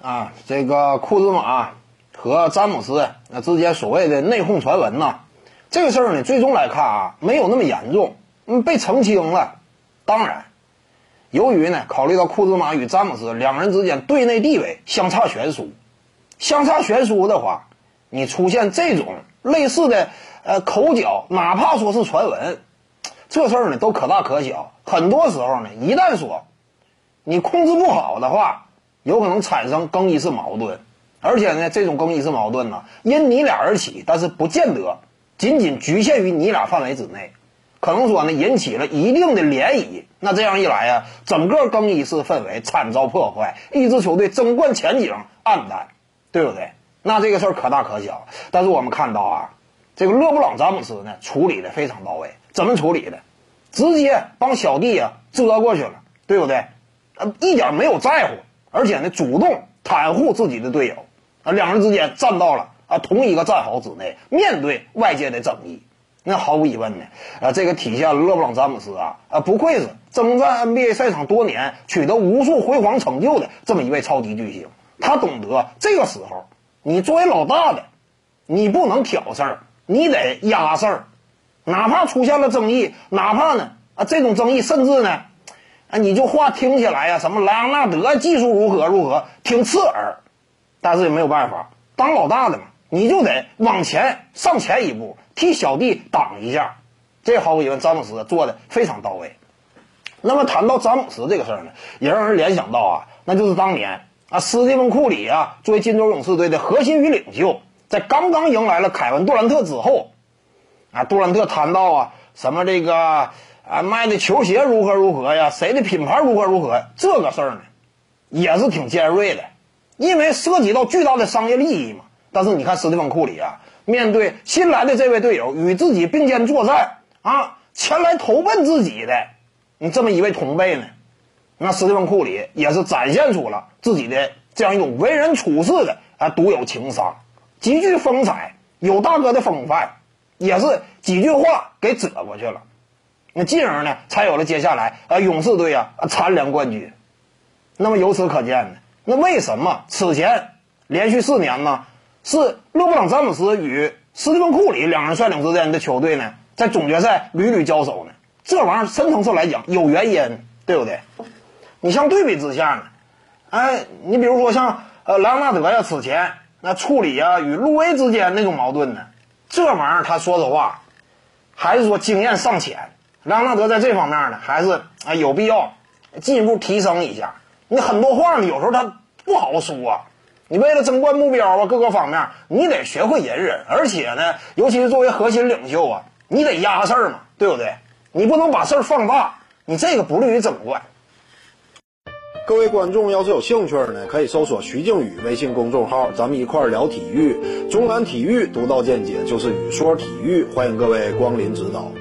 啊，这个库兹马和詹姆斯那之间所谓的内讧传闻呢，这个事儿呢，最终来看啊，没有那么严重，嗯，被澄清了。当然，由于呢，考虑到库兹马与詹姆斯两人之间队内地位相差悬殊，相差悬殊的话，你出现这种类似的呃口角，哪怕说是传闻，这事儿呢都可大可小。很多时候呢，一旦说你控制不好的话，有可能产生更衣室矛盾，而且呢，这种更衣室矛盾呢，因你俩而起，但是不见得仅仅局限于你俩范围之内，可能说呢，引起了一定的涟漪。那这样一来呀，整个更衣室氛围惨遭破坏，一支球队争冠前景黯淡，对不对？那这个事儿可大可小。但是我们看到啊，这个勒布朗詹姆斯呢，处理的非常到位。怎么处理的？直接帮小弟啊遮过去了，对不对？呃，一点没有在乎，而且呢，主动袒护自己的队友，啊，两人之间站到了啊同一个战壕之内，面对外界的争议，那毫无疑问呢，啊，这个体现了勒布朗詹姆斯啊啊不愧是征战 NBA 赛场多年，取得无数辉煌成就的这么一位超级巨星。他懂得这个时候，你作为老大的，你不能挑事儿，你得压事儿，哪怕出现了争议，哪怕呢啊这种争议甚至呢。啊，你就话听起来呀，什么莱昂纳德技术如何如何，挺刺耳，但是也没有办法，当老大的嘛，你就得往前上前一步，替小弟挡一下。这毫无疑问，詹姆斯做的非常到位。那么谈到詹姆斯这个事儿呢，也让人联想到啊，那就是当年啊，斯蒂芬库里啊，作为金州勇士队的核心与领袖，在刚刚迎来了凯文杜兰特之后，啊，杜兰特谈到啊，什么这个。啊，卖的球鞋如何如何呀？谁的品牌如何如何？这个事儿呢，也是挺尖锐的，因为涉及到巨大的商业利益嘛。但是你看斯蒂芬库里啊，面对新来的这位队友，与自己并肩作战啊，前来投奔自己的你这么一位同辈呢，那斯蒂芬库里也是展现出了自己的这样一种为人处事的啊独有情商，极具风采，有大哥的风范，也是几句话给遮过去了。那进而呢，才有了接下来啊，勇士队啊蝉联冠军。那么由此可见呢，那为什么此前连续四年呢，是勒布朗詹姆斯与斯蒂芬库里两人率领之间的球队呢，在总决赛屡屡交手呢？这玩意儿深层次来讲有原因，对不对？你像对比之下呢，哎，你比如说像呃莱昂纳德呀，此前那处理啊与路威之间那种矛盾呢，这玩意儿他说实话，还是说经验尚浅。莱昂纳德在这方面呢，还是啊有必要进一步提升一下。你很多话呢，有时候他不好说。啊你为了争冠目标啊，各个方面你得学会隐忍，而且呢，尤其是作为核心领袖啊，你得压事儿嘛，对不对？你不能把事儿放大，你这个不利于争冠。各位观众要是有兴趣呢，可以搜索徐静宇微信公众号，咱们一块儿聊体育。中南体育独到见解就是语说体育，欢迎各位光临指导。